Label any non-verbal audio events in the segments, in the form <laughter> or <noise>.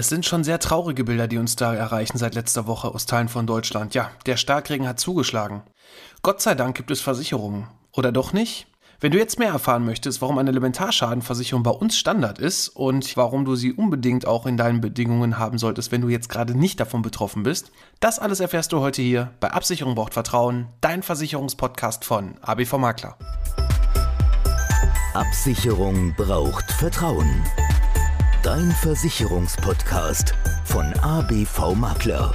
Es sind schon sehr traurige Bilder, die uns da erreichen seit letzter Woche aus Teilen von Deutschland. Ja, der Starkregen hat zugeschlagen. Gott sei Dank gibt es Versicherungen. Oder doch nicht? Wenn du jetzt mehr erfahren möchtest, warum eine Elementarschadenversicherung bei uns Standard ist und warum du sie unbedingt auch in deinen Bedingungen haben solltest, wenn du jetzt gerade nicht davon betroffen bist, das alles erfährst du heute hier bei Absicherung braucht Vertrauen, dein Versicherungspodcast von ABV Makler. Absicherung braucht Vertrauen. Dein Versicherungspodcast von ABV Makler.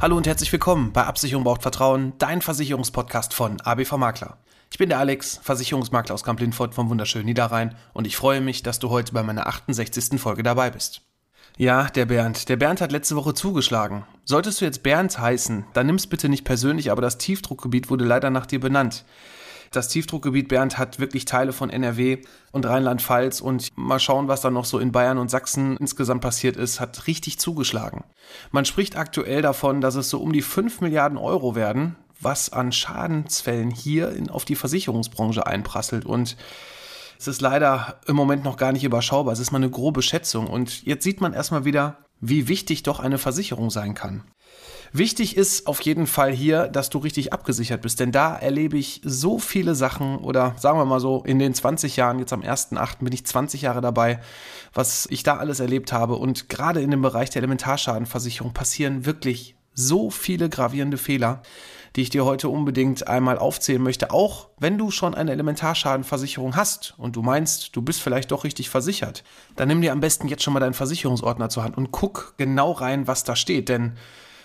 Hallo und herzlich willkommen bei Absicherung braucht Vertrauen, dein Versicherungspodcast von ABV Makler. Ich bin der Alex, Versicherungsmakler aus Kamp-Lindfort vom wunderschönen Niederrhein und ich freue mich, dass du heute bei meiner 68. Folge dabei bist. Ja, der Bernd. Der Bernd hat letzte Woche zugeschlagen. Solltest du jetzt Bernd heißen, dann nimm's bitte nicht persönlich, aber das Tiefdruckgebiet wurde leider nach dir benannt. Das Tiefdruckgebiet Bernd hat wirklich Teile von NRW und Rheinland-Pfalz und mal schauen, was da noch so in Bayern und Sachsen insgesamt passiert ist, hat richtig zugeschlagen. Man spricht aktuell davon, dass es so um die 5 Milliarden Euro werden, was an Schadensfällen hier in, auf die Versicherungsbranche einprasselt und es ist leider im Moment noch gar nicht überschaubar. Es ist mal eine grobe Schätzung. Und jetzt sieht man erstmal wieder, wie wichtig doch eine Versicherung sein kann. Wichtig ist auf jeden Fall hier, dass du richtig abgesichert bist, denn da erlebe ich so viele Sachen oder sagen wir mal so, in den 20 Jahren, jetzt am 1.8. bin ich 20 Jahre dabei, was ich da alles erlebt habe und gerade in dem Bereich der Elementarschadenversicherung passieren wirklich so viele gravierende Fehler, die ich dir heute unbedingt einmal aufzählen möchte, auch wenn du schon eine Elementarschadenversicherung hast und du meinst, du bist vielleicht doch richtig versichert, dann nimm dir am besten jetzt schon mal deinen Versicherungsordner zur Hand und guck genau rein, was da steht, denn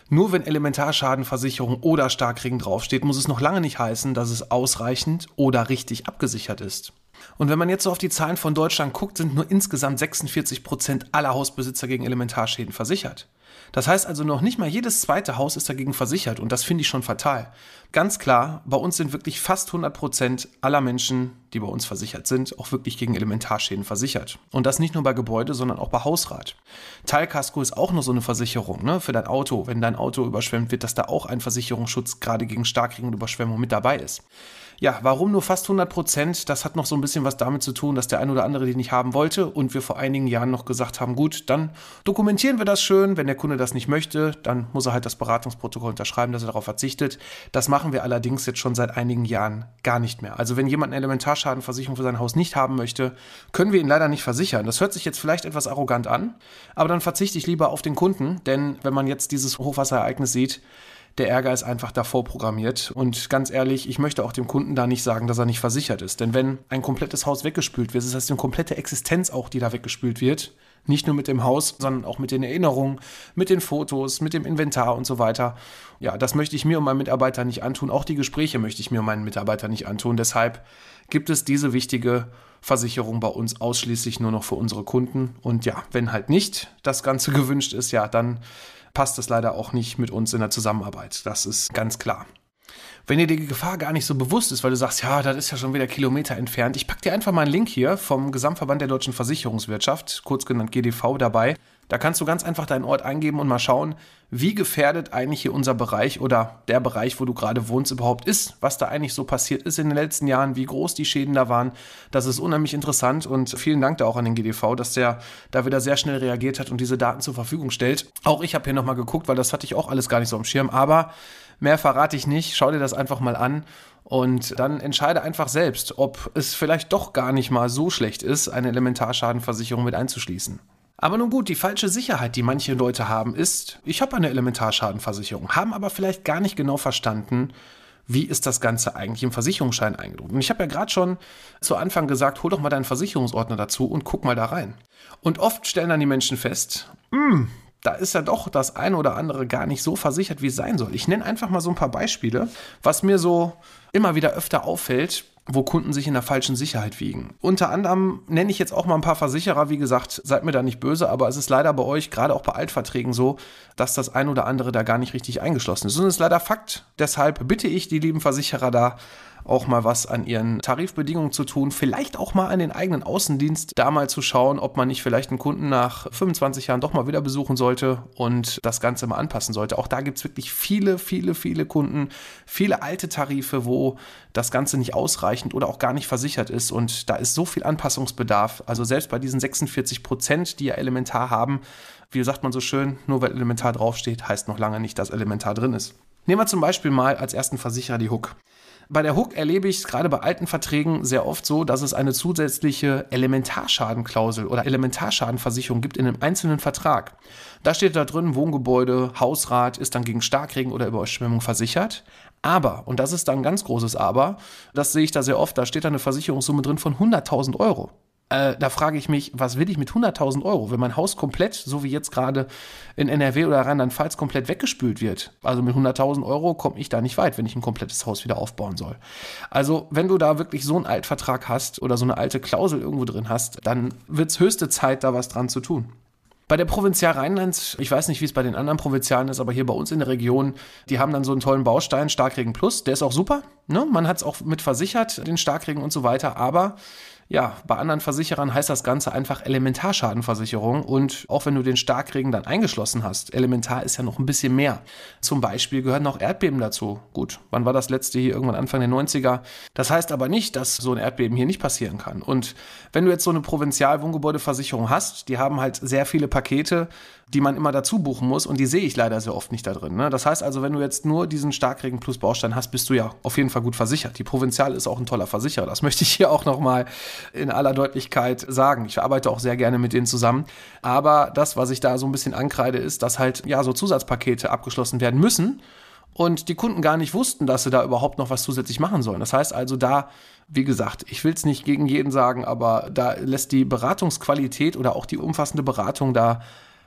nur wenn Elementarschadenversicherung oder Starkregen draufsteht, muss es noch lange nicht heißen, dass es ausreichend oder richtig abgesichert ist. Und wenn man jetzt so auf die Zahlen von Deutschland guckt, sind nur insgesamt 46 Prozent aller Hausbesitzer gegen Elementarschäden versichert. Das heißt also noch nicht mal jedes zweite Haus ist dagegen versichert und das finde ich schon fatal. Ganz klar, bei uns sind wirklich fast 100 Prozent aller Menschen, die bei uns versichert sind, auch wirklich gegen Elementarschäden versichert. Und das nicht nur bei Gebäude, sondern auch bei Hausrat. Teilkasko ist auch nur so eine Versicherung ne, für dein Auto. Wenn dein Auto überschwemmt wird, dass da auch ein Versicherungsschutz gerade gegen Starkregen und Überschwemmung mit dabei ist. Ja, warum nur fast 100 Prozent? Das hat noch so ein bisschen was damit zu tun, dass der ein oder andere die nicht haben wollte und wir vor einigen Jahren noch gesagt haben, gut, dann dokumentieren wir das schön. Wenn der Kunde das nicht möchte, dann muss er halt das Beratungsprotokoll unterschreiben, dass er darauf verzichtet. Das machen wir allerdings jetzt schon seit einigen Jahren gar nicht mehr. Also wenn jemand eine Elementarschadenversicherung für sein Haus nicht haben möchte, können wir ihn leider nicht versichern. Das hört sich jetzt vielleicht etwas arrogant an, aber dann verzichte ich lieber auf den Kunden, denn wenn man jetzt dieses Hochwasserereignis sieht, der Ärger ist einfach davor programmiert. Und ganz ehrlich, ich möchte auch dem Kunden da nicht sagen, dass er nicht versichert ist. Denn wenn ein komplettes Haus weggespült wird, ist das eine komplette Existenz auch, die da weggespült wird. Nicht nur mit dem Haus, sondern auch mit den Erinnerungen, mit den Fotos, mit dem Inventar und so weiter. Ja, das möchte ich mir und meinen Mitarbeitern nicht antun. Auch die Gespräche möchte ich mir und meinen Mitarbeitern nicht antun. Deshalb gibt es diese wichtige Versicherung bei uns ausschließlich nur noch für unsere Kunden. Und ja, wenn halt nicht das Ganze <laughs> gewünscht ist, ja, dann passt das leider auch nicht mit uns in der Zusammenarbeit. Das ist ganz klar. Wenn dir die Gefahr gar nicht so bewusst ist, weil du sagst, ja, das ist ja schon wieder Kilometer entfernt, ich packe dir einfach mal einen Link hier vom Gesamtverband der deutschen Versicherungswirtschaft, kurz genannt GDV, dabei. Da kannst du ganz einfach deinen Ort eingeben und mal schauen, wie gefährdet eigentlich hier unser Bereich oder der Bereich, wo du gerade wohnst, überhaupt ist, was da eigentlich so passiert ist in den letzten Jahren, wie groß die Schäden da waren. Das ist unheimlich interessant und vielen Dank da auch an den GDV, dass der da wieder sehr schnell reagiert hat und diese Daten zur Verfügung stellt. Auch ich habe hier nochmal geguckt, weil das hatte ich auch alles gar nicht so am Schirm, aber mehr verrate ich nicht. Schau dir das einfach mal an und dann entscheide einfach selbst, ob es vielleicht doch gar nicht mal so schlecht ist, eine Elementarschadenversicherung mit einzuschließen. Aber nun gut, die falsche Sicherheit, die manche Leute haben, ist, ich habe eine Elementarschadenversicherung, haben aber vielleicht gar nicht genau verstanden, wie ist das Ganze eigentlich im Versicherungsschein eingedruckt. Und ich habe ja gerade schon zu Anfang gesagt, hol doch mal deinen Versicherungsordner dazu und guck mal da rein. Und oft stellen dann die Menschen fest, hm, da ist ja doch das eine oder andere gar nicht so versichert, wie es sein soll. Ich nenne einfach mal so ein paar Beispiele, was mir so immer wieder öfter auffällt, wo Kunden sich in der falschen Sicherheit wiegen. Unter anderem nenne ich jetzt auch mal ein paar Versicherer, wie gesagt, seid mir da nicht böse, aber es ist leider bei euch, gerade auch bei Altverträgen so, dass das ein oder andere da gar nicht richtig eingeschlossen ist. Und es ist leider Fakt. Deshalb bitte ich die lieben Versicherer da, auch mal was an ihren Tarifbedingungen zu tun, vielleicht auch mal an den eigenen Außendienst, da mal zu schauen, ob man nicht vielleicht einen Kunden nach 25 Jahren doch mal wieder besuchen sollte und das Ganze mal anpassen sollte. Auch da gibt es wirklich viele, viele, viele Kunden, viele alte Tarife, wo das Ganze nicht ausreichend oder auch gar nicht versichert ist und da ist so viel Anpassungsbedarf. Also selbst bei diesen 46 Prozent, die ja elementar haben, wie sagt man so schön, nur weil elementar draufsteht, heißt noch lange nicht, dass elementar drin ist. Nehmen wir zum Beispiel mal als ersten Versicherer die Hook. Bei der Hook erlebe ich es gerade bei alten Verträgen sehr oft so, dass es eine zusätzliche Elementarschadenklausel oder Elementarschadenversicherung gibt in einem einzelnen Vertrag. Da steht da drin, Wohngebäude, Hausrat ist dann gegen Starkregen oder Überschwemmung versichert. Aber, und das ist dann ein ganz großes Aber, das sehe ich da sehr oft, da steht da eine Versicherungssumme drin von 100.000 Euro. Äh, da frage ich mich, was will ich mit 100.000 Euro, wenn mein Haus komplett, so wie jetzt gerade in NRW oder Rheinland-Pfalz, komplett weggespült wird? Also mit 100.000 Euro komme ich da nicht weit, wenn ich ein komplettes Haus wieder aufbauen soll. Also wenn du da wirklich so einen Altvertrag hast oder so eine alte Klausel irgendwo drin hast, dann wird es höchste Zeit, da was dran zu tun. Bei der Provinzial Rheinland, ich weiß nicht, wie es bei den anderen Provinzialen ist, aber hier bei uns in der Region, die haben dann so einen tollen Baustein, Starkregen Plus, der ist auch super. Ne? Man hat es auch mit versichert, den Starkregen und so weiter, aber ja, bei anderen Versicherern heißt das Ganze einfach Elementarschadenversicherung und auch wenn du den Starkregen dann eingeschlossen hast, elementar ist ja noch ein bisschen mehr. Zum Beispiel gehören noch Erdbeben dazu. Gut, wann war das letzte hier? Irgendwann Anfang der 90er. Das heißt aber nicht, dass so ein Erdbeben hier nicht passieren kann. Und wenn du jetzt so eine Provinzialwohngebäudeversicherung hast, die haben halt sehr viele Pakete, die man immer dazu buchen muss und die sehe ich leider sehr oft nicht da drin. Ne? Das heißt also, wenn du jetzt nur diesen Starkregen plus Baustein hast, bist du ja auf jeden Fall gut versichert. Die Provinzial ist auch ein toller Versicherer. Das möchte ich hier auch nochmal in aller Deutlichkeit sagen. Ich arbeite auch sehr gerne mit denen zusammen. Aber das, was ich da so ein bisschen ankreide, ist, dass halt ja so Zusatzpakete abgeschlossen werden müssen und die Kunden gar nicht wussten, dass sie da überhaupt noch was zusätzlich machen sollen. Das heißt also da, wie gesagt, ich will es nicht gegen jeden sagen, aber da lässt die Beratungsqualität oder auch die umfassende Beratung da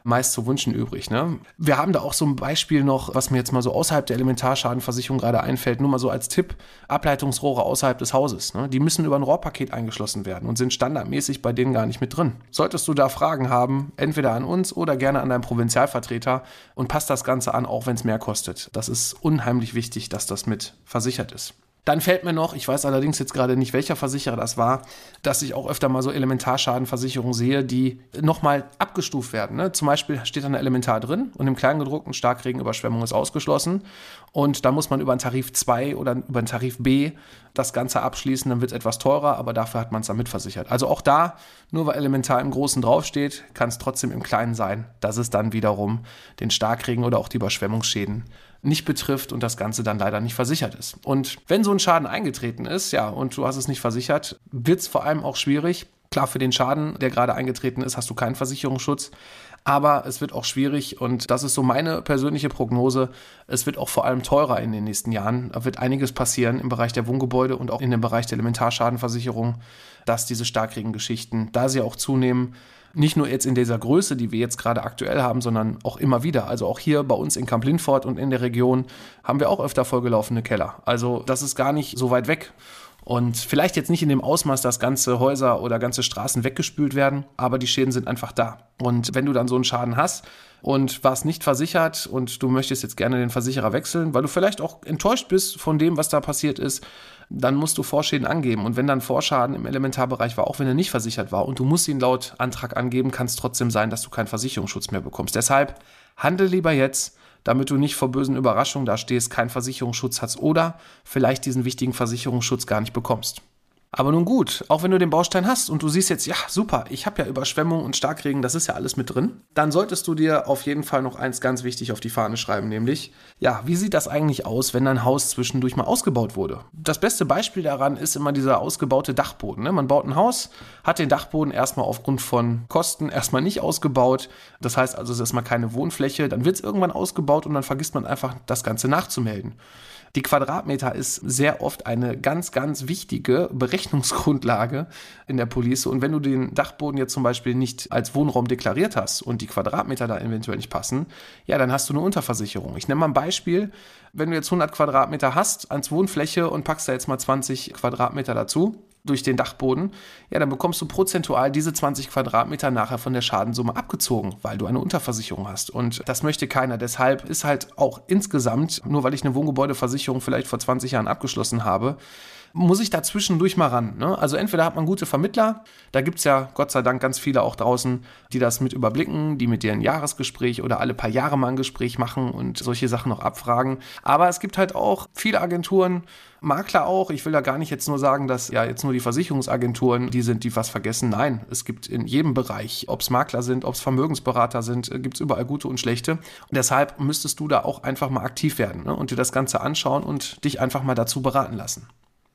meist zu wünschen übrig. Ne? Wir haben da auch so ein Beispiel noch, was mir jetzt mal so außerhalb der Elementarschadenversicherung gerade einfällt, nur mal so als Tipp, Ableitungsrohre außerhalb des Hauses. Ne? Die müssen über ein Rohrpaket eingeschlossen werden und sind standardmäßig bei denen gar nicht mit drin. Solltest du da Fragen haben, entweder an uns oder gerne an deinen Provinzialvertreter und passt das Ganze an, auch wenn es mehr kostet. Das ist unheimlich wichtig, dass das mit versichert ist. Dann fällt mir noch, ich weiß allerdings jetzt gerade nicht, welcher Versicherer das war, dass ich auch öfter mal so Elementarschadenversicherungen sehe, die nochmal abgestuft werden. Ne? Zum Beispiel steht da eine Elementar drin und im Kleingedruckten Starkregenüberschwemmung ist ausgeschlossen. Und da muss man über einen Tarif 2 oder über einen Tarif B das Ganze abschließen, dann wird es etwas teurer, aber dafür hat man es dann mitversichert. Also auch da, nur weil Elementar im Großen draufsteht, kann es trotzdem im Kleinen sein, dass es dann wiederum den Starkregen oder auch die Überschwemmungsschäden nicht betrifft und das Ganze dann leider nicht versichert ist. Und wenn so ein Schaden eingetreten ist, ja, und du hast es nicht versichert, wird es vor allem auch schwierig. Klar, für den Schaden, der gerade eingetreten ist, hast du keinen Versicherungsschutz. Aber es wird auch schwierig und das ist so meine persönliche Prognose. Es wird auch vor allem teurer in den nächsten Jahren. Da wird einiges passieren im Bereich der Wohngebäude und auch in dem Bereich der Elementarschadenversicherung, dass diese Starkregengeschichten, da sie auch zunehmen, nicht nur jetzt in dieser Größe, die wir jetzt gerade aktuell haben, sondern auch immer wieder. Also auch hier bei uns in Kamp Lindfort und in der Region haben wir auch öfter vollgelaufene Keller. Also das ist gar nicht so weit weg. Und vielleicht jetzt nicht in dem Ausmaß, dass ganze Häuser oder ganze Straßen weggespült werden, aber die Schäden sind einfach da. Und wenn du dann so einen Schaden hast und warst nicht versichert und du möchtest jetzt gerne den Versicherer wechseln, weil du vielleicht auch enttäuscht bist von dem, was da passiert ist, dann musst du Vorschäden angeben. Und wenn dann Vorschaden im Elementarbereich war, auch wenn er nicht versichert war und du musst ihn laut Antrag angeben, kann es trotzdem sein, dass du keinen Versicherungsschutz mehr bekommst. Deshalb handel lieber jetzt, damit du nicht vor bösen Überraschungen da stehst, keinen Versicherungsschutz hast oder vielleicht diesen wichtigen Versicherungsschutz gar nicht bekommst. Aber nun gut, auch wenn du den Baustein hast und du siehst jetzt, ja, super, ich habe ja Überschwemmung und Starkregen, das ist ja alles mit drin, dann solltest du dir auf jeden Fall noch eins ganz wichtig auf die Fahne schreiben, nämlich, ja, wie sieht das eigentlich aus, wenn dein Haus zwischendurch mal ausgebaut wurde? Das beste Beispiel daran ist immer dieser ausgebaute Dachboden. Ne? Man baut ein Haus, hat den Dachboden erstmal aufgrund von Kosten erstmal nicht ausgebaut. Das heißt also, es ist erstmal keine Wohnfläche, dann wird es irgendwann ausgebaut und dann vergisst man einfach, das Ganze nachzumelden. Die Quadratmeter ist sehr oft eine ganz, ganz wichtige Berechnungsgrundlage in der Police. Und wenn du den Dachboden jetzt zum Beispiel nicht als Wohnraum deklariert hast und die Quadratmeter da eventuell nicht passen, ja, dann hast du eine Unterversicherung. Ich nenne mal ein Beispiel. Wenn du jetzt 100 Quadratmeter hast als Wohnfläche und packst da jetzt mal 20 Quadratmeter dazu, durch den Dachboden, ja, dann bekommst du prozentual diese 20 Quadratmeter nachher von der Schadensumme abgezogen, weil du eine Unterversicherung hast. Und das möchte keiner. Deshalb ist halt auch insgesamt, nur weil ich eine Wohngebäudeversicherung vielleicht vor 20 Jahren abgeschlossen habe, muss ich da zwischendurch mal ran. Ne? Also entweder hat man gute Vermittler, da gibt es ja Gott sei Dank ganz viele auch draußen, die das mit überblicken, die mit dir ein Jahresgespräch oder alle paar Jahre mal ein Gespräch machen und solche Sachen noch abfragen. Aber es gibt halt auch viele Agenturen, Makler auch. Ich will da gar nicht jetzt nur sagen, dass ja jetzt nur die Versicherungsagenturen die sind, die was vergessen. Nein, es gibt in jedem Bereich, ob es Makler sind, ob es Vermögensberater sind, äh, gibt es überall gute und schlechte. Und deshalb müsstest du da auch einfach mal aktiv werden ne? und dir das Ganze anschauen und dich einfach mal dazu beraten lassen.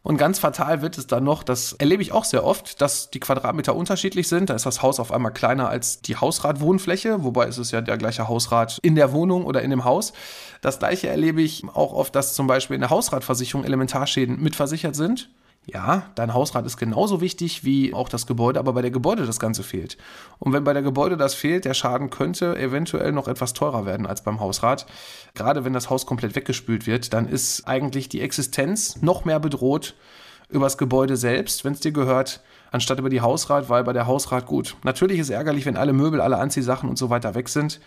Und ganz fatal wird es dann noch, das erlebe ich auch sehr oft, dass die Quadratmeter unterschiedlich sind. Da ist das Haus auf einmal kleiner als die Hausratwohnfläche, wobei ist es ja der gleiche Hausrat in der Wohnung oder in dem Haus. Das gleiche erlebe ich auch oft, dass zum Beispiel in der Hausratversicherung Elementarschäden mitversichert sind ja, dein Hausrat ist genauso wichtig wie auch das Gebäude, aber bei der Gebäude das Ganze fehlt. Und wenn bei der Gebäude das fehlt, der Schaden könnte eventuell noch etwas teurer werden als beim Hausrat. Gerade wenn das Haus komplett weggespült wird, dann ist eigentlich die Existenz noch mehr bedroht über das Gebäude selbst, wenn es dir gehört, anstatt über die Hausrat, weil bei der Hausrat gut. Natürlich ist es ärgerlich, wenn alle Möbel, alle Anziehsachen und so weiter weg sind.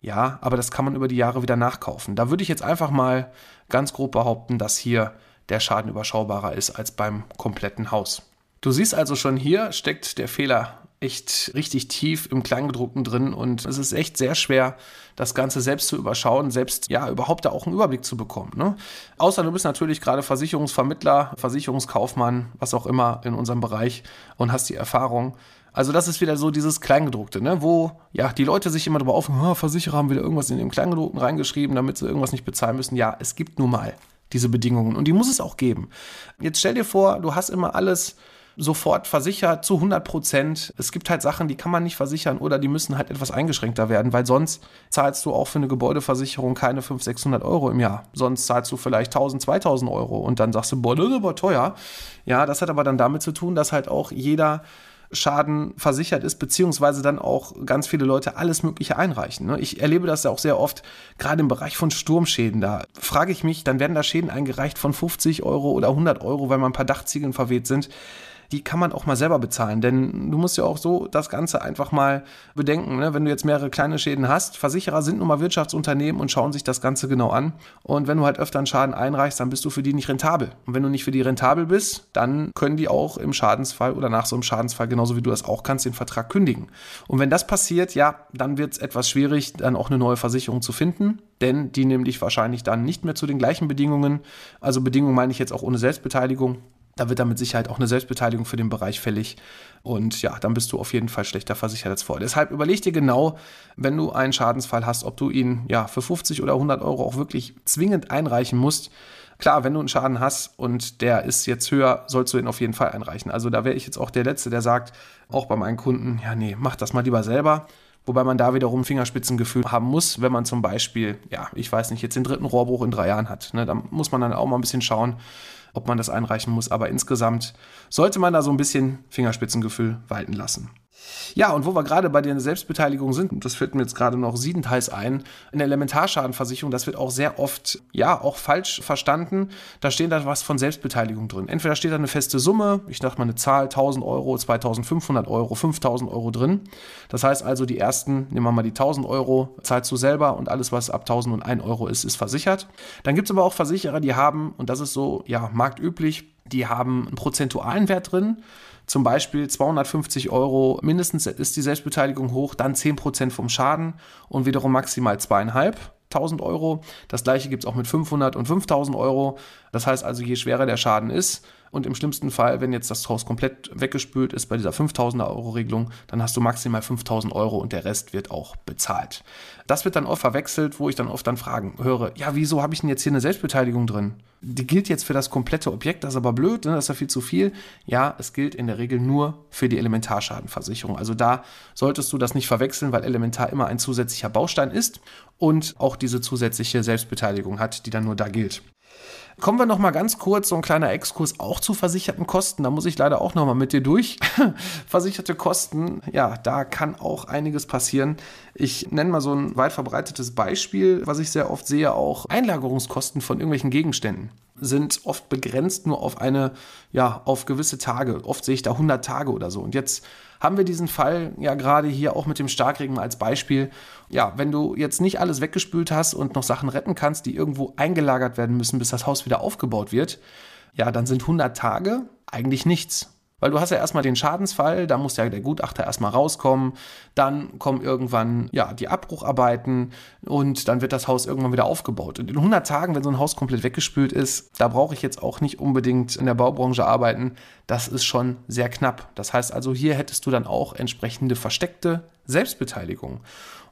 Ja, aber das kann man über die Jahre wieder nachkaufen. Da würde ich jetzt einfach mal ganz grob behaupten, dass hier der Schaden überschaubarer ist als beim kompletten Haus. Du siehst also schon hier steckt der Fehler echt richtig tief im Kleingedruckten drin und es ist echt sehr schwer, das Ganze selbst zu überschauen, selbst ja überhaupt da auch einen Überblick zu bekommen. Ne? Außer du bist natürlich gerade Versicherungsvermittler, Versicherungskaufmann, was auch immer in unserem Bereich und hast die Erfahrung. Also das ist wieder so dieses Kleingedruckte, ne? wo ja die Leute sich immer darüber aufhören, oh, Versicherer haben wieder irgendwas in dem Kleingedruckten reingeschrieben, damit sie irgendwas nicht bezahlen müssen. Ja, es gibt nun mal diese Bedingungen. Und die muss es auch geben. Jetzt stell dir vor, du hast immer alles sofort versichert zu 100 Prozent. Es gibt halt Sachen, die kann man nicht versichern oder die müssen halt etwas eingeschränkter werden, weil sonst zahlst du auch für eine Gebäudeversicherung keine 500, 600 Euro im Jahr. Sonst zahlst du vielleicht 1000, 2000 Euro und dann sagst du, boah, das ist aber teuer. Ja, das hat aber dann damit zu tun, dass halt auch jeder Schaden versichert ist, beziehungsweise dann auch ganz viele Leute alles Mögliche einreichen. Ne? Ich erlebe das ja auch sehr oft, gerade im Bereich von Sturmschäden. Da frage ich mich, dann werden da Schäden eingereicht von 50 Euro oder 100 Euro, weil mal ein paar Dachziegeln verweht sind die kann man auch mal selber bezahlen. Denn du musst ja auch so das Ganze einfach mal bedenken. Ne? Wenn du jetzt mehrere kleine Schäden hast, Versicherer sind nun mal Wirtschaftsunternehmen und schauen sich das Ganze genau an. Und wenn du halt öfter einen Schaden einreichst, dann bist du für die nicht rentabel. Und wenn du nicht für die rentabel bist, dann können die auch im Schadensfall oder nach so einem Schadensfall, genauso wie du das auch kannst, den Vertrag kündigen. Und wenn das passiert, ja, dann wird es etwas schwierig, dann auch eine neue Versicherung zu finden denn die nehmen dich wahrscheinlich dann nicht mehr zu den gleichen Bedingungen. Also Bedingungen meine ich jetzt auch ohne Selbstbeteiligung. Da wird dann mit Sicherheit auch eine Selbstbeteiligung für den Bereich fällig. Und ja, dann bist du auf jeden Fall schlechter versichert als vorher. Deshalb überleg dir genau, wenn du einen Schadensfall hast, ob du ihn ja für 50 oder 100 Euro auch wirklich zwingend einreichen musst. Klar, wenn du einen Schaden hast und der ist jetzt höher, sollst du ihn auf jeden Fall einreichen. Also da wäre ich jetzt auch der Letzte, der sagt, auch bei meinen Kunden, ja, nee, mach das mal lieber selber. Wobei man da wiederum Fingerspitzengefühl haben muss, wenn man zum Beispiel, ja, ich weiß nicht, jetzt den dritten Rohrbruch in drei Jahren hat. Ne? Da muss man dann auch mal ein bisschen schauen, ob man das einreichen muss. Aber insgesamt sollte man da so ein bisschen Fingerspitzengefühl walten lassen. Ja, und wo wir gerade bei der Selbstbeteiligung sind, das fällt mir jetzt gerade noch siebenteils ein, in der Elementarschadenversicherung, das wird auch sehr oft, ja, auch falsch verstanden. Da steht da was von Selbstbeteiligung drin. Entweder steht da eine feste Summe, ich dachte mal eine Zahl, 1000 Euro, 2500 Euro, 5000 Euro drin. Das heißt also, die ersten, nehmen wir mal die 1000 Euro, zahlst du selber und alles, was ab 1001 Euro ist, ist versichert. Dann gibt es aber auch Versicherer, die haben, und das ist so, ja, marktüblich, die haben einen prozentualen Wert drin. Zum Beispiel 250 Euro mindestens ist die Selbstbeteiligung hoch, dann 10% vom Schaden und wiederum maximal zweieinhalb. 1000 Euro. Das gleiche gibt es auch mit 500 und 5000 Euro. Das heißt also, je schwerer der Schaden ist, und im schlimmsten Fall, wenn jetzt das Haus komplett weggespült ist bei dieser 5000er Euro Regelung, dann hast du maximal 5000 Euro und der Rest wird auch bezahlt. Das wird dann oft verwechselt, wo ich dann oft dann Fragen höre, ja, wieso habe ich denn jetzt hier eine Selbstbeteiligung drin? Die gilt jetzt für das komplette Objekt, das ist aber blöd, ne? das ist ja viel zu viel. Ja, es gilt in der Regel nur für die Elementarschadenversicherung. Also da solltest du das nicht verwechseln, weil Elementar immer ein zusätzlicher Baustein ist und auch diese zusätzliche Selbstbeteiligung hat, die dann nur da gilt. Kommen wir noch mal ganz kurz, so ein kleiner Exkurs auch zu versicherten Kosten. Da muss ich leider auch noch mal mit dir durch. <laughs> Versicherte Kosten, ja, da kann auch einiges passieren. Ich nenne mal so ein weit verbreitetes Beispiel, was ich sehr oft sehe, auch Einlagerungskosten von irgendwelchen Gegenständen sind oft begrenzt nur auf eine, ja, auf gewisse Tage. Oft sehe ich da 100 Tage oder so. Und jetzt haben wir diesen Fall ja gerade hier auch mit dem Starkregen als Beispiel. Ja, wenn du jetzt nicht alles weggespült hast und noch Sachen retten kannst, die irgendwo eingelagert werden müssen, bis das Haus wieder aufgebaut wird, ja, dann sind 100 Tage eigentlich nichts. Weil du hast ja erstmal den Schadensfall, da muss ja der Gutachter erstmal rauskommen, dann kommen irgendwann ja die Abbrucharbeiten und dann wird das Haus irgendwann wieder aufgebaut. Und in 100 Tagen, wenn so ein Haus komplett weggespült ist, da brauche ich jetzt auch nicht unbedingt in der Baubranche arbeiten. Das ist schon sehr knapp. Das heißt also, hier hättest du dann auch entsprechende versteckte Selbstbeteiligung.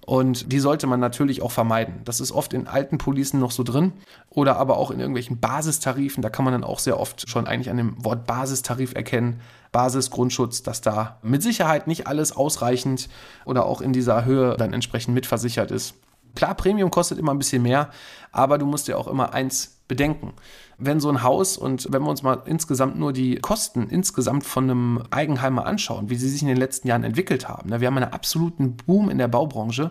Und die sollte man natürlich auch vermeiden. Das ist oft in alten Policen noch so drin oder aber auch in irgendwelchen Basistarifen. Da kann man dann auch sehr oft schon eigentlich an dem Wort Basistarif erkennen. Basisgrundschutz, dass da mit Sicherheit nicht alles ausreichend oder auch in dieser Höhe dann entsprechend mitversichert ist. Klar, Premium kostet immer ein bisschen mehr, aber du musst ja auch immer eins bedenken. Wenn so ein Haus und wenn wir uns mal insgesamt nur die Kosten insgesamt von einem Eigenheim mal anschauen, wie sie sich in den letzten Jahren entwickelt haben. Ne, wir haben einen absoluten Boom in der Baubranche.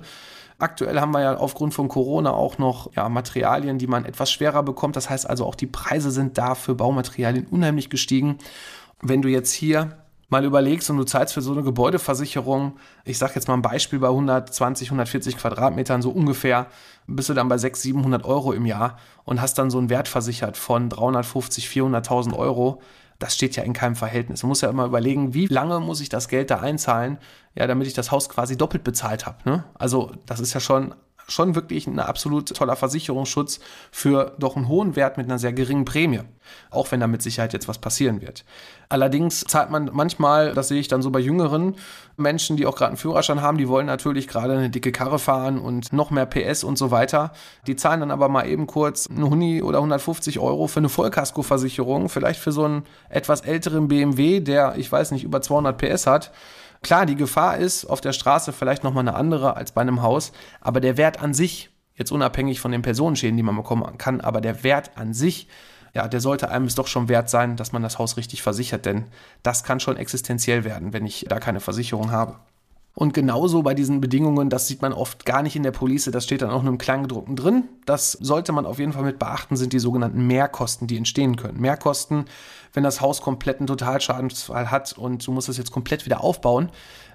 Aktuell haben wir ja aufgrund von Corona auch noch ja, Materialien, die man etwas schwerer bekommt. Das heißt also auch die Preise sind da für Baumaterialien unheimlich gestiegen. Wenn du jetzt hier mal überlegst und du zahlst für so eine Gebäudeversicherung, ich sage jetzt mal ein Beispiel bei 120, 140 Quadratmetern so ungefähr, bist du dann bei 600, 700 Euro im Jahr und hast dann so einen Wert versichert von 350, 400.000 Euro. Das steht ja in keinem Verhältnis. Du musst ja immer überlegen, wie lange muss ich das Geld da einzahlen, ja, damit ich das Haus quasi doppelt bezahlt habe. Ne? Also das ist ja schon schon wirklich ein absolut toller Versicherungsschutz für doch einen hohen Wert mit einer sehr geringen Prämie. Auch wenn da mit Sicherheit jetzt was passieren wird. Allerdings zahlt man manchmal, das sehe ich dann so bei jüngeren Menschen, die auch gerade einen Führerschein haben, die wollen natürlich gerade eine dicke Karre fahren und noch mehr PS und so weiter. Die zahlen dann aber mal eben kurz eine Huni oder 150 Euro für eine Vollkaskoversicherung, vielleicht für so einen etwas älteren BMW, der, ich weiß nicht, über 200 PS hat Klar, die Gefahr ist auf der Straße vielleicht nochmal eine andere als bei einem Haus, aber der Wert an sich, jetzt unabhängig von den Personenschäden, die man bekommen kann, aber der Wert an sich, ja, der sollte einem es doch schon wert sein, dass man das Haus richtig versichert, denn das kann schon existenziell werden, wenn ich da keine Versicherung habe. Und genauso bei diesen Bedingungen, das sieht man oft gar nicht in der Police, das steht dann auch nur im Kleingedruckten drin. Das sollte man auf jeden Fall mit beachten, sind die sogenannten Mehrkosten, die entstehen können. Mehrkosten, wenn das Haus komplett einen Totalschadensfall hat und du musst es jetzt komplett wieder aufbauen,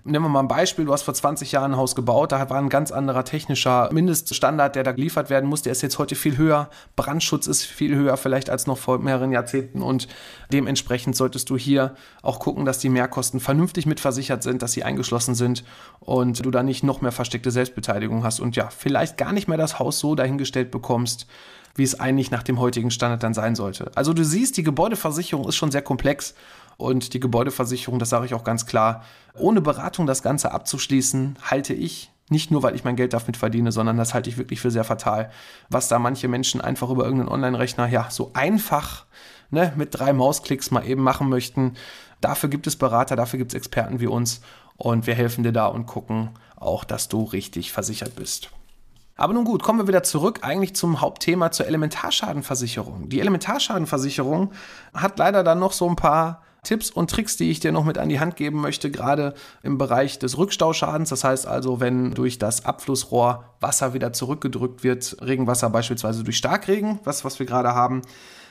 nehmen wir mal ein Beispiel, du hast vor 20 Jahren ein Haus gebaut, da war ein ganz anderer technischer Mindeststandard, der da geliefert werden muss, der ist jetzt heute viel höher, Brandschutz ist viel höher vielleicht als noch vor mehreren Jahrzehnten und dementsprechend solltest du hier auch gucken, dass die Mehrkosten vernünftig mitversichert sind, dass sie eingeschlossen sind und du da nicht noch mehr versteckte Selbstbeteiligung hast und ja, vielleicht gar nicht mehr das Haus so dahingestellt bekommst, wie es eigentlich nach dem heutigen Standard dann sein sollte. Also du siehst, die Gebäudeversicherung ist schon sehr komplex und die Gebäudeversicherung, das sage ich auch ganz klar, ohne Beratung das Ganze abzuschließen, halte ich nicht nur, weil ich mein Geld damit verdiene, sondern das halte ich wirklich für sehr fatal, was da manche Menschen einfach über irgendeinen Online-Rechner ja so einfach ne, mit drei Mausklicks mal eben machen möchten. Dafür gibt es Berater, dafür gibt es Experten wie uns und wir helfen dir da und gucken auch, dass du richtig versichert bist. Aber nun gut, kommen wir wieder zurück eigentlich zum Hauptthema zur Elementarschadenversicherung. Die Elementarschadenversicherung hat leider dann noch so ein paar Tipps und Tricks, die ich dir noch mit an die Hand geben möchte, gerade im Bereich des Rückstauschadens. Das heißt also, wenn durch das Abflussrohr Wasser wieder zurückgedrückt wird, Regenwasser beispielsweise durch Starkregen, was, was wir gerade haben,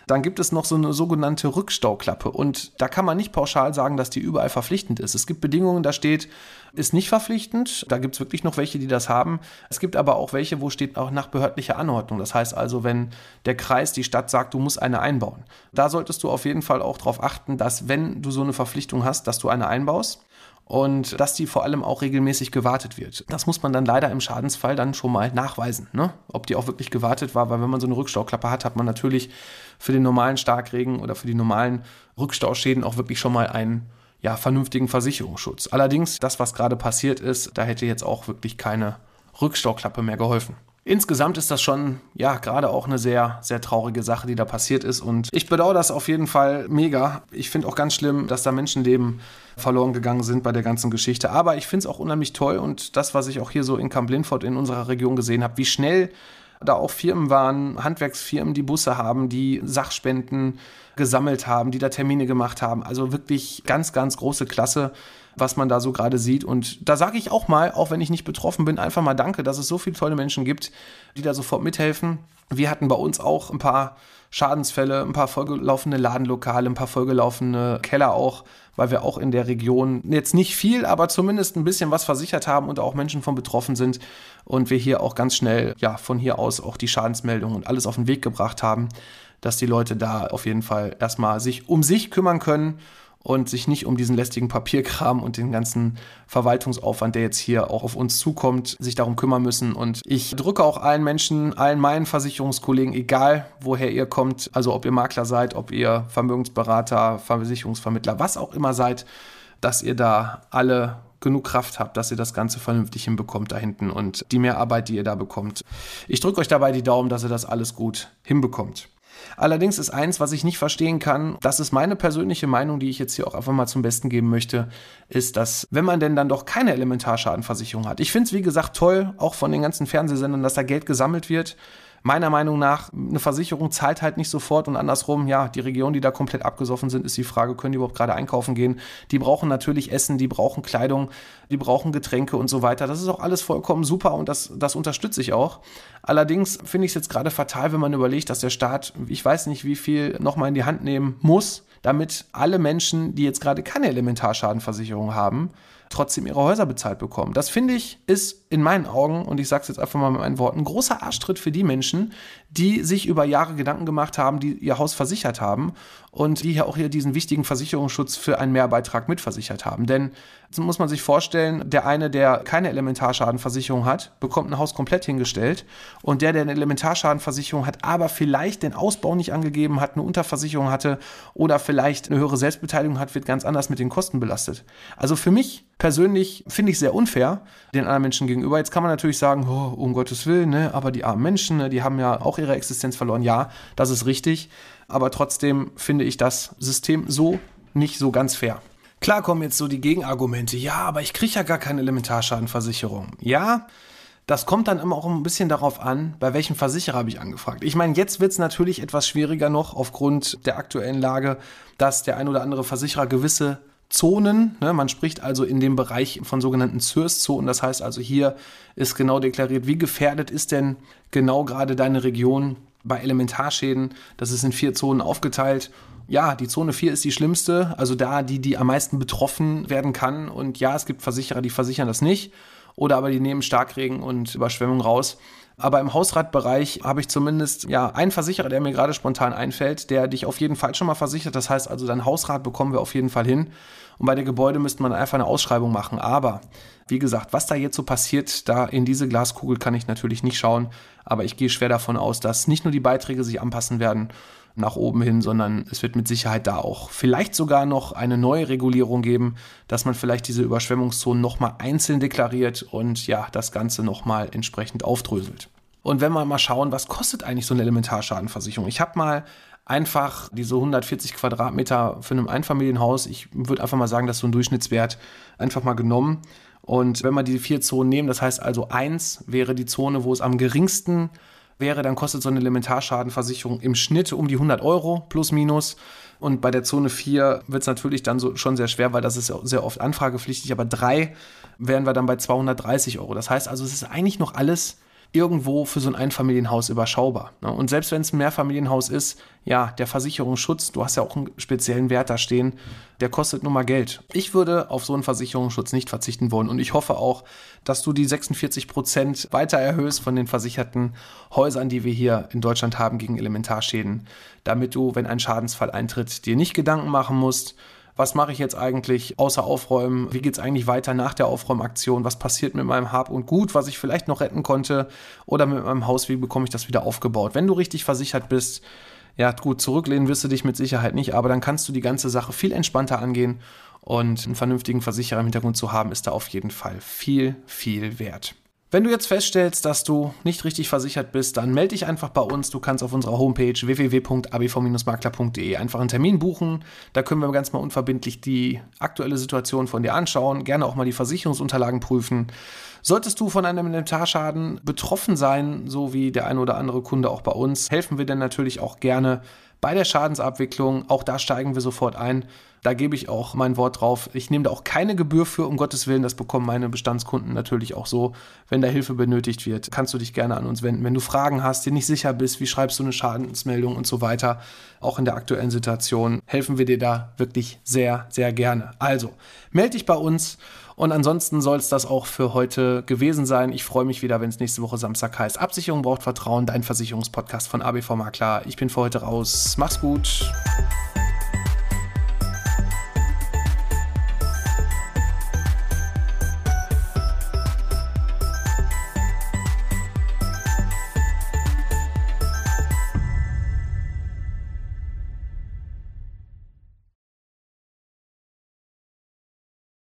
dann gibt es noch so eine sogenannte Rückstauklappe und da kann man nicht pauschal sagen, dass die überall verpflichtend ist. Es gibt Bedingungen, da steht, ist nicht verpflichtend. Da gibt es wirklich noch welche, die das haben. Es gibt aber auch welche, wo steht auch nach behördlicher Anordnung. Das heißt also, wenn der Kreis, die Stadt sagt, du musst eine einbauen. Da solltest du auf jeden Fall auch darauf achten, dass wenn du so eine Verpflichtung hast, dass du eine einbaust und dass die vor allem auch regelmäßig gewartet wird. Das muss man dann leider im Schadensfall dann schon mal nachweisen, ne? ob die auch wirklich gewartet war, weil wenn man so eine Rückstauklappe hat, hat man natürlich für den normalen Starkregen oder für die normalen Rückstauschäden auch wirklich schon mal einen ja, vernünftigen Versicherungsschutz. Allerdings, das, was gerade passiert ist, da hätte jetzt auch wirklich keine Rückstauklappe mehr geholfen. Insgesamt ist das schon, ja, gerade auch eine sehr, sehr traurige Sache, die da passiert ist. Und ich bedauere das auf jeden Fall mega. Ich finde auch ganz schlimm, dass da Menschenleben verloren gegangen sind bei der ganzen Geschichte. Aber ich finde es auch unheimlich toll und das, was ich auch hier so in Camp Lindford in unserer Region gesehen habe, wie schnell da auch Firmen waren, Handwerksfirmen, die Busse haben, die Sachspenden gesammelt haben, die da Termine gemacht haben. Also wirklich ganz, ganz große Klasse, was man da so gerade sieht. Und da sage ich auch mal, auch wenn ich nicht betroffen bin, einfach mal Danke, dass es so viele tolle Menschen gibt, die da sofort mithelfen. Wir hatten bei uns auch ein paar Schadensfälle, ein paar vollgelaufene Ladenlokale, ein paar vollgelaufene Keller auch, weil wir auch in der Region jetzt nicht viel, aber zumindest ein bisschen was versichert haben und auch Menschen von betroffen sind und wir hier auch ganz schnell ja von hier aus auch die Schadensmeldung und alles auf den Weg gebracht haben dass die Leute da auf jeden Fall erstmal sich um sich kümmern können und sich nicht um diesen lästigen Papierkram und den ganzen Verwaltungsaufwand, der jetzt hier auch auf uns zukommt, sich darum kümmern müssen. Und ich drücke auch allen Menschen, allen meinen Versicherungskollegen, egal woher ihr kommt, also ob ihr Makler seid, ob ihr Vermögensberater, Versicherungsvermittler, was auch immer seid, dass ihr da alle genug Kraft habt, dass ihr das Ganze vernünftig hinbekommt da hinten und die Mehrarbeit, die ihr da bekommt. Ich drücke euch dabei die Daumen, dass ihr das alles gut hinbekommt. Allerdings ist eins, was ich nicht verstehen kann, das ist meine persönliche Meinung, die ich jetzt hier auch einfach mal zum Besten geben möchte, ist, dass wenn man denn dann doch keine Elementarschadenversicherung hat. Ich finde es, wie gesagt, toll, auch von den ganzen Fernsehsendern, dass da Geld gesammelt wird meiner Meinung nach, eine Versicherung zahlt halt nicht sofort und andersrum, ja, die Regionen, die da komplett abgesoffen sind, ist die Frage, können die überhaupt gerade einkaufen gehen? Die brauchen natürlich Essen, die brauchen Kleidung, die brauchen Getränke und so weiter. Das ist auch alles vollkommen super und das, das unterstütze ich auch. Allerdings finde ich es jetzt gerade fatal, wenn man überlegt, dass der Staat, ich weiß nicht, wie viel nochmal in die Hand nehmen muss, damit alle Menschen, die jetzt gerade keine Elementarschadenversicherung haben, trotzdem ihre Häuser bezahlt bekommen. Das finde ich ist in meinen Augen, und ich sage es jetzt einfach mal mit meinen Worten, großer Arschtritt für die Menschen, die sich über Jahre Gedanken gemacht haben, die ihr Haus versichert haben und die ja auch hier diesen wichtigen Versicherungsschutz für einen Mehrbeitrag mitversichert haben. Denn muss man sich vorstellen, der eine, der keine Elementarschadenversicherung hat, bekommt ein Haus komplett hingestellt und der, der eine Elementarschadenversicherung hat, aber vielleicht den Ausbau nicht angegeben hat, eine Unterversicherung hatte oder vielleicht eine höhere Selbstbeteiligung hat, wird ganz anders mit den Kosten belastet. Also für mich persönlich finde ich sehr unfair den anderen Menschen gegenüber. Jetzt kann man natürlich sagen, oh, um Gottes Willen, ne, aber die armen Menschen, ne, die haben ja auch ihre Existenz verloren. Ja, das ist richtig aber trotzdem finde ich das System so nicht so ganz fair. Klar kommen jetzt so die Gegenargumente, ja, aber ich kriege ja gar keine Elementarschadenversicherung. Ja, das kommt dann immer auch ein bisschen darauf an, bei welchem Versicherer habe ich angefragt. Ich meine, jetzt wird es natürlich etwas schwieriger noch aufgrund der aktuellen Lage, dass der ein oder andere Versicherer gewisse Zonen, ne, man spricht also in dem Bereich von sogenannten CIRS-Zonen, das heißt also hier ist genau deklariert, wie gefährdet ist denn genau gerade deine Region bei Elementarschäden. Das ist in vier Zonen aufgeteilt. Ja, die Zone 4 ist die schlimmste, also da die, die am meisten betroffen werden kann. Und ja, es gibt Versicherer, die versichern das nicht. Oder aber die nehmen Starkregen und Überschwemmung raus. Aber im Hausratbereich habe ich zumindest ja einen Versicherer, der mir gerade spontan einfällt, der dich auf jeden Fall schon mal versichert. Das heißt also, dein Hausrat bekommen wir auf jeden Fall hin. Und bei der Gebäude müsste man einfach eine Ausschreibung machen. Aber wie gesagt, was da jetzt so passiert, da in diese Glaskugel kann ich natürlich nicht schauen. Aber ich gehe schwer davon aus, dass nicht nur die Beiträge sich anpassen werden nach oben hin, sondern es wird mit Sicherheit da auch vielleicht sogar noch eine neue Regulierung geben, dass man vielleicht diese Überschwemmungszonen nochmal einzeln deklariert und ja, das Ganze nochmal entsprechend aufdröselt. Und wenn wir mal schauen, was kostet eigentlich so eine Elementarschadenversicherung? Ich habe mal einfach diese 140 Quadratmeter für ein Einfamilienhaus, ich würde einfach mal sagen, das ist so ein Durchschnittswert, einfach mal genommen und wenn wir die vier Zonen nehmen, das heißt also eins wäre die Zone, wo es am geringsten wäre, dann kostet so eine Elementarschadenversicherung im Schnitt um die 100 Euro plus minus. Und bei der Zone 4 wird es natürlich dann so schon sehr schwer, weil das ist sehr oft anfragepflichtig. Aber 3 wären wir dann bei 230 Euro. Das heißt also, es ist eigentlich noch alles irgendwo für so ein Einfamilienhaus überschaubar. Ne? Und selbst wenn es ein Mehrfamilienhaus ist, ja, der Versicherungsschutz, du hast ja auch einen speziellen Wert da stehen, der kostet nun mal Geld. Ich würde auf so einen Versicherungsschutz nicht verzichten wollen und ich hoffe auch, dass du die 46 Prozent weiter erhöhst von den versicherten Häusern, die wir hier in Deutschland haben gegen Elementarschäden, damit du, wenn ein Schadensfall eintritt, dir nicht Gedanken machen musst, was mache ich jetzt eigentlich außer Aufräumen? Wie geht es eigentlich weiter nach der Aufräumaktion? Was passiert mit meinem Hab und Gut, was ich vielleicht noch retten konnte? Oder mit meinem Haus, wie bekomme ich das wieder aufgebaut? Wenn du richtig versichert bist, ja gut, zurücklehnen wirst du dich mit Sicherheit nicht, aber dann kannst du die ganze Sache viel entspannter angehen und einen vernünftigen Versicherer im Hintergrund zu haben, ist da auf jeden Fall viel, viel wert. Wenn du jetzt feststellst, dass du nicht richtig versichert bist, dann melde dich einfach bei uns. Du kannst auf unserer Homepage www.abv-makler.de einfach einen Termin buchen. Da können wir ganz mal unverbindlich die aktuelle Situation von dir anschauen, gerne auch mal die Versicherungsunterlagen prüfen. Solltest du von einem Elementarschaden betroffen sein, so wie der ein oder andere Kunde auch bei uns, helfen wir dir natürlich auch gerne bei der Schadensabwicklung. Auch da steigen wir sofort ein. Da gebe ich auch mein Wort drauf. Ich nehme da auch keine Gebühr für, um Gottes Willen. Das bekommen meine Bestandskunden natürlich auch so. Wenn da Hilfe benötigt wird, kannst du dich gerne an uns wenden. Wenn du Fragen hast, dir nicht sicher bist, wie schreibst du eine Schadensmeldung und so weiter, auch in der aktuellen Situation, helfen wir dir da wirklich sehr, sehr gerne. Also, melde dich bei uns Und ansonsten soll es das auch für heute gewesen sein. Ich freue mich wieder, wenn es nächste Woche Samstag heißt. Absicherung braucht Vertrauen, dein Versicherungspodcast von ABV Makler. Ich bin für heute raus. Mach's gut.